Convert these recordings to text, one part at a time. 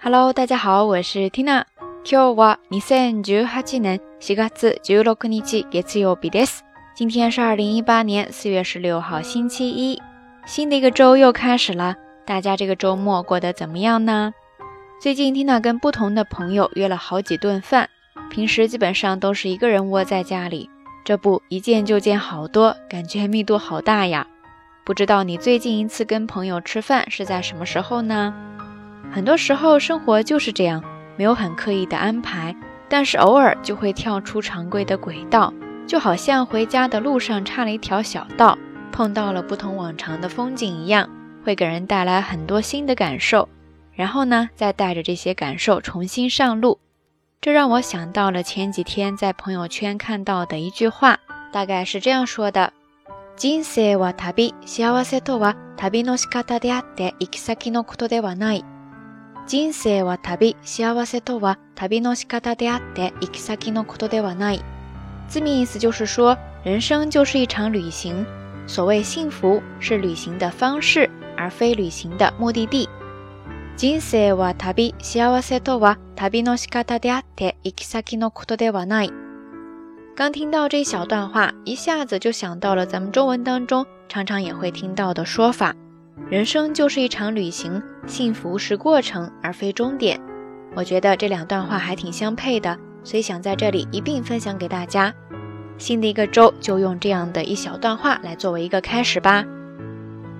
Hello，大家好，我是 Tina。今日は二千十八年四月十六日月曜日です。今天是二零一八年四月十六号星期一，新的一个周又开始了。大家这个周末过得怎么样呢？最近 Tina 跟不同的朋友约了好几顿饭，平时基本上都是一个人窝在家里，这不一见就见好多，感觉密度好大呀。不知道你最近一次跟朋友吃饭是在什么时候呢？ 很多时候生活就是这样，没有很刻意的安排，但是偶尔就会跳出常规的轨道，就好像回家的路上插了一条小道，碰到了不同往常的风景一样，会给人带来很多新的感受。然后呢，再带着这些感受重新上路。这让我想到了前几天在朋友圈看到的一句话，大概是这样说的。人生は旅、幸せとは旅の仕方であって行き先のことではない。 人生は旅、幸せとは旅の仕方であって行き先のことではない。字面意思就是说，人生就是一场旅行。所谓幸福是旅行的方式，而非旅行的目的地。人生は旅、幸せとは旅の仕方であって行き先のことではない。刚听到这一小段话，一下子就想到了咱们中文当中常常也会听到的说法：人生就是一场旅行， 幸福是过程而非终点。我觉得这两段话还挺相配的，所以想在这里一并分享给大家。新的一个周就用这样的一小段话来作为一个开始吧。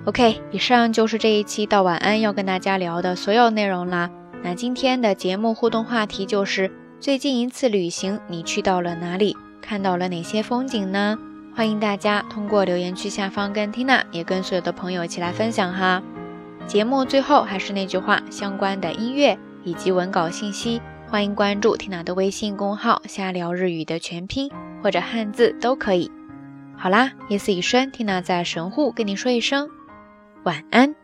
OK，以上就是这一期到晚安要跟大家聊的所有内容啦。那今天的节目互动话题就是最近一次旅行你去到了哪里？看到了哪些风景呢？欢迎大家通过留言区下方跟 Tina 也跟所有的朋友一起来分享哈。节目最后还是那句话，相关的音乐以及文稿信息，欢迎关注缇娜的微信公号“瞎聊日语”的全拼或者汉字都可以。好啦，夜色已深缇娜在神户跟你说一声晚安。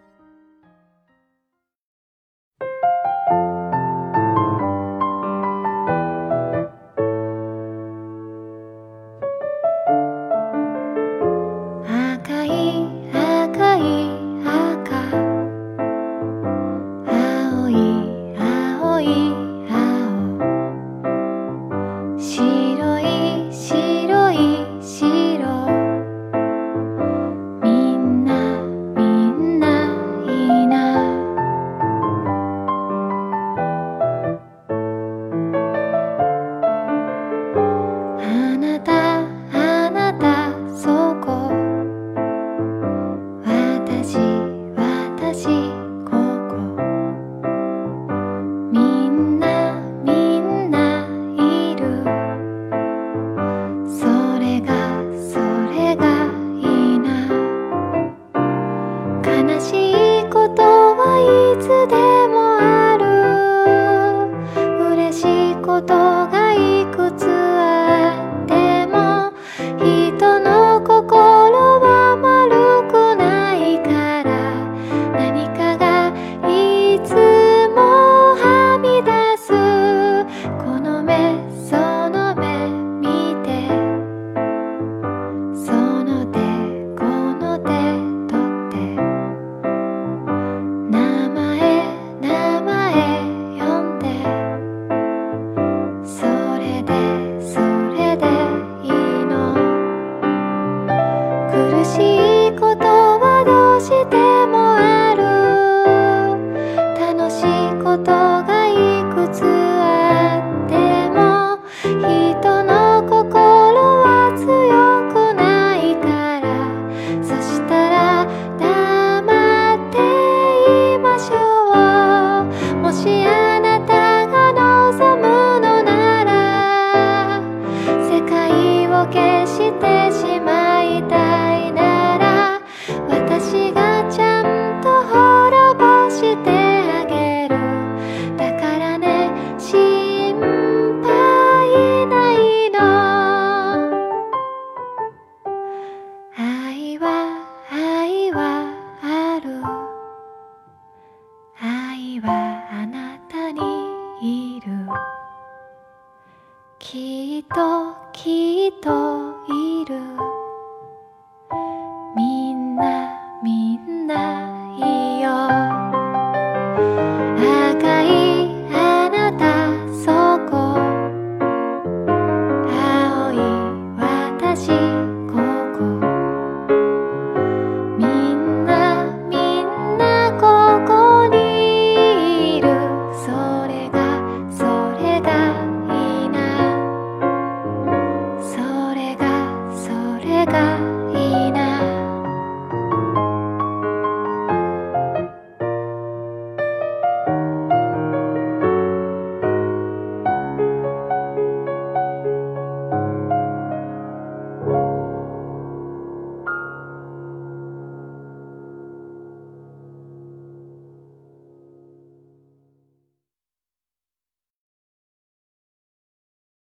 してしまいたいなら私がちゃんと滅ぼしてあげる。だからね心配ないの。愛は愛はある。愛はあなたにいる。きっときっと着